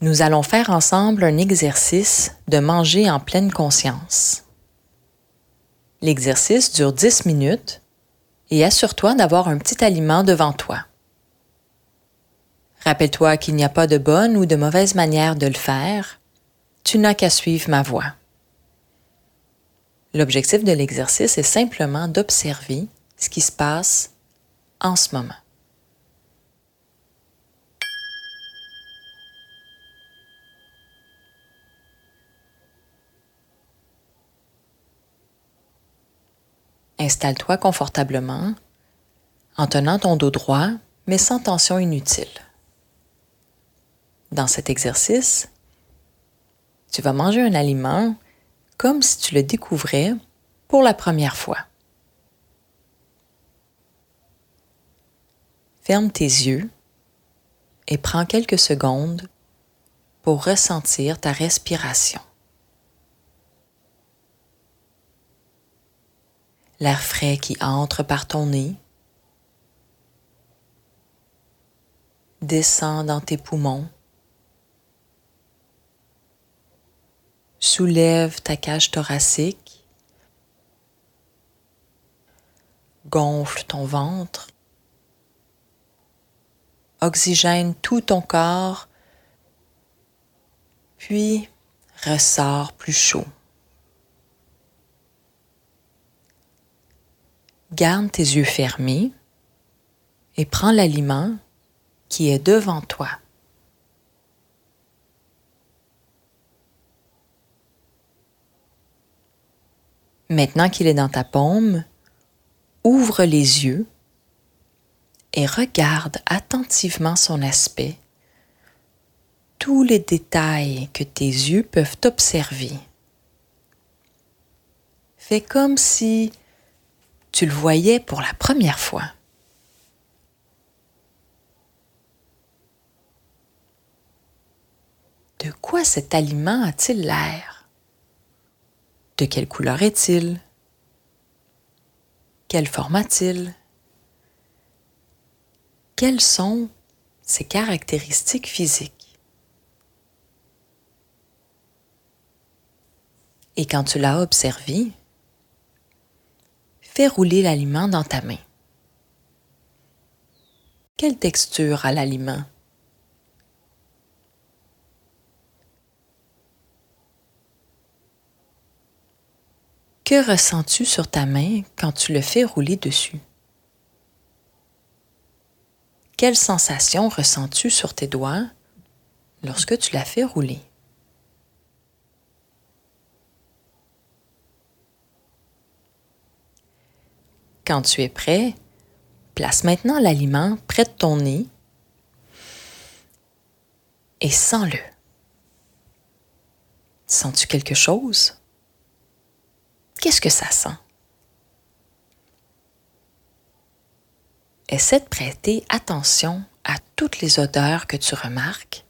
Nous allons faire ensemble un exercice de manger en pleine conscience. L'exercice dure 10 minutes et assure-toi d'avoir un petit aliment devant toi. Rappelle-toi qu'il n'y a pas de bonne ou de mauvaise manière de le faire, tu n'as qu'à suivre ma voie. L'objectif de l'exercice est simplement d'observer ce qui se passe en ce moment. Installe-toi confortablement en tenant ton dos droit mais sans tension inutile. Dans cet exercice, tu vas manger un aliment comme si tu le découvrais pour la première fois. Ferme tes yeux et prends quelques secondes pour ressentir ta respiration. L'air frais qui entre par ton nez descend dans tes poumons Soulève ta cage thoracique. Gonfle ton ventre. Oxygène tout ton corps. Puis ressort plus chaud. Garde tes yeux fermés et prends l'aliment qui est devant toi. Maintenant qu'il est dans ta paume, ouvre les yeux et regarde attentivement son aspect, tous les détails que tes yeux peuvent observer. Fais comme si tu le voyais pour la première fois. De quoi cet aliment a-t-il l'air? De quelle couleur est-il? Quelle forme a-t-il? Quelles sont ses caractéristiques physiques? Et quand tu l'as observé, fais rouler l'aliment dans ta main. Quelle texture a l'aliment? Que ressens-tu sur ta main quand tu le fais rouler dessus? Quelle sensation ressens-tu sur tes doigts lorsque tu la fais rouler? Quand tu es prêt, place maintenant l'aliment près de ton nez et sens-le. Sens-tu quelque chose? Qu'est-ce que ça sent? Essaie de prêter attention à toutes les odeurs que tu remarques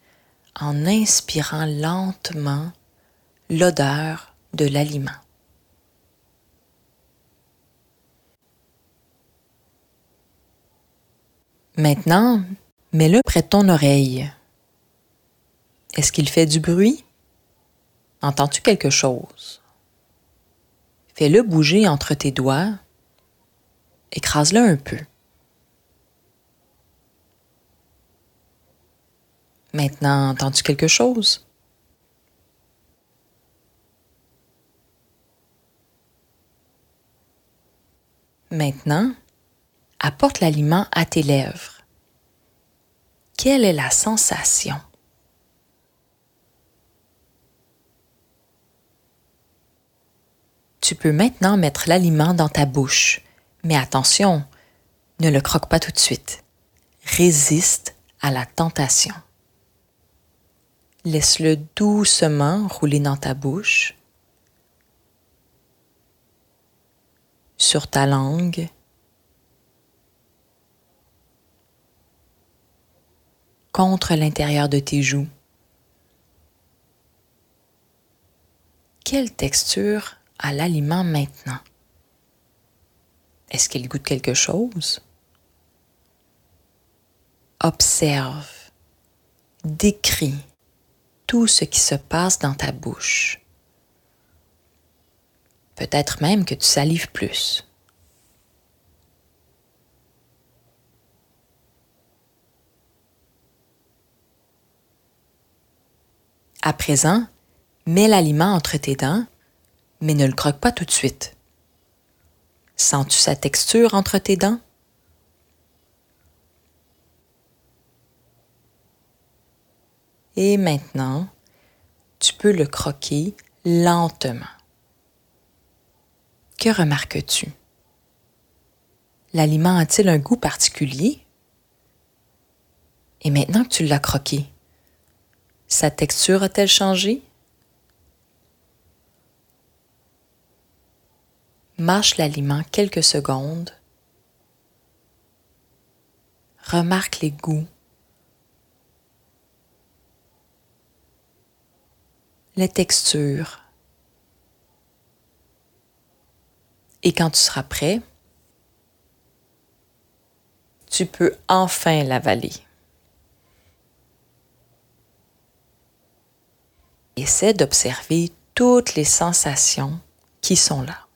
en inspirant lentement l'odeur de l'aliment. Maintenant, mets-le près de ton oreille. Est-ce qu'il fait du bruit? Entends-tu quelque chose? Fais-le bouger entre tes doigts. Écrase-le un peu. Maintenant, entends-tu quelque chose? Maintenant, apporte l'aliment à tes lèvres. Quelle est la sensation? Tu peux maintenant mettre l'aliment dans ta bouche, mais attention, ne le croque pas tout de suite. Résiste à la tentation. Laisse-le doucement rouler dans ta bouche, sur ta langue, contre l'intérieur de tes joues. Quelle texture à l'aliment maintenant? Est-ce qu'il goûte quelque chose? Observe, décris tout ce qui se passe dans ta bouche. Peut-être même que tu salives plus. À présent, mets l'aliment entre tes dents, mais ne le croque pas tout de suite. Sens-tu sa texture entre tes dents? Et maintenant, tu peux le croquer lentement. Que remarques-tu? L'aliment a-t-il un goût particulier? Et maintenant que tu l'as croqué, sa texture a-t-elle changé? Mâche l'aliment quelques secondes. Remarque les goûts. les textures. Et quand tu seras prêt, tu peux enfin l'avaler. Essaie d'observer toutes les sensations qui sont là.